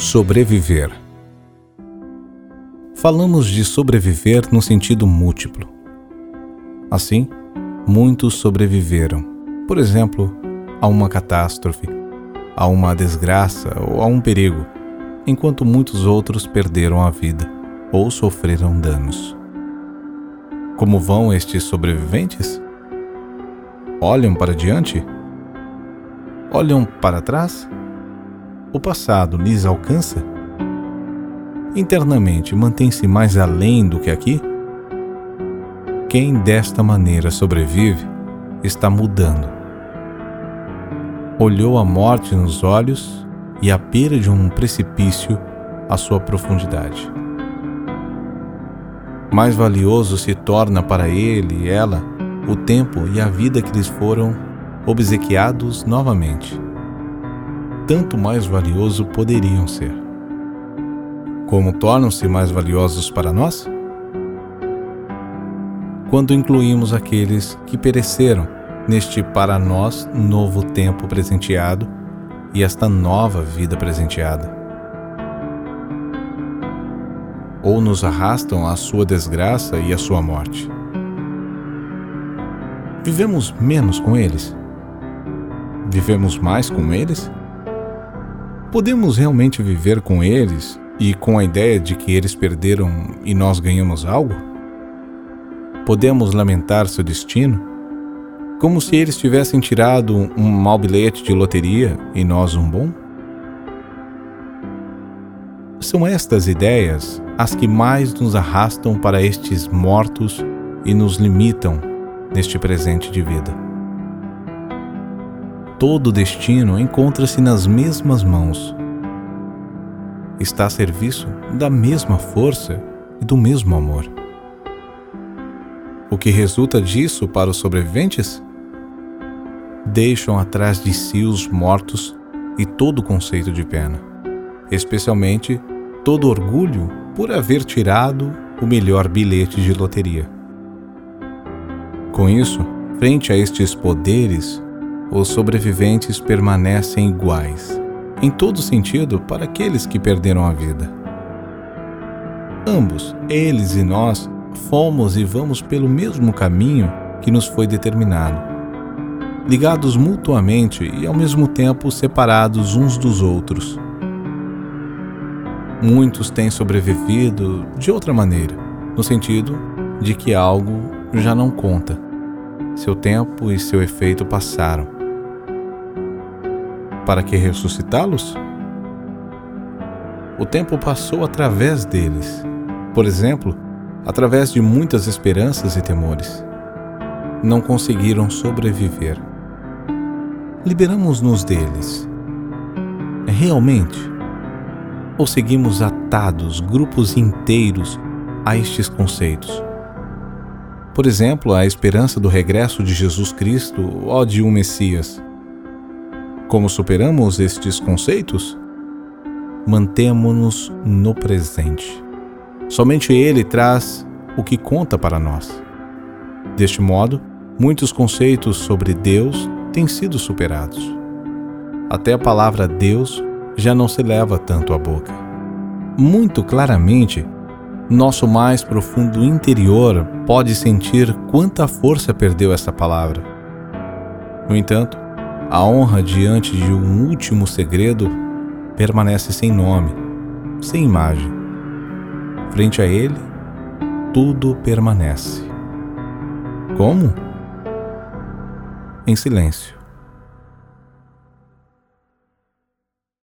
Sobreviver. Falamos de sobreviver no sentido múltiplo. Assim, muitos sobreviveram, por exemplo, a uma catástrofe, a uma desgraça ou a um perigo, enquanto muitos outros perderam a vida ou sofreram danos. Como vão estes sobreviventes? Olham para diante? Olham para trás? O passado lhes alcança? Internamente mantém-se mais além do que aqui? Quem desta maneira sobrevive está mudando. Olhou a morte nos olhos e à beira de um precipício a sua profundidade. Mais valioso se torna para ele e ela o tempo e a vida que lhes foram obsequiados novamente tanto mais valioso poderiam ser. Como tornam-se mais valiosos para nós? Quando incluímos aqueles que pereceram neste para nós novo tempo presenteado e esta nova vida presenteada. Ou nos arrastam à sua desgraça e à sua morte. Vivemos menos com eles? Vivemos mais com eles? Podemos realmente viver com eles e com a ideia de que eles perderam e nós ganhamos algo? Podemos lamentar seu destino? Como se eles tivessem tirado um mau bilhete de loteria e nós um bom? São estas ideias as que mais nos arrastam para estes mortos e nos limitam neste presente de vida todo o destino encontra-se nas mesmas mãos. Está a serviço da mesma força e do mesmo amor. O que resulta disso para os sobreviventes? Deixam atrás de si os mortos e todo o conceito de pena, especialmente todo orgulho por haver tirado o melhor bilhete de loteria. Com isso, frente a estes poderes, os sobreviventes permanecem iguais, em todo sentido, para aqueles que perderam a vida. Ambos, eles e nós, fomos e vamos pelo mesmo caminho que nos foi determinado, ligados mutuamente e ao mesmo tempo separados uns dos outros. Muitos têm sobrevivido de outra maneira, no sentido de que algo já não conta. Seu tempo e seu efeito passaram para que ressuscitá-los? O tempo passou através deles, por exemplo, através de muitas esperanças e temores. Não conseguiram sobreviver. Liberamos-nos deles. Realmente? Ou seguimos atados, grupos inteiros, a estes conceitos? Por exemplo, a esperança do regresso de Jesus Cristo ou de um Messias como superamos estes conceitos? Mantemo-nos no presente. Somente Ele traz o que conta para nós. Deste modo, muitos conceitos sobre Deus têm sido superados. Até a palavra Deus já não se leva tanto à boca. Muito claramente, nosso mais profundo interior pode sentir quanta força perdeu essa palavra. No entanto, a honra diante de um último segredo permanece sem nome, sem imagem. Frente a ele, tudo permanece. Como? Em silêncio.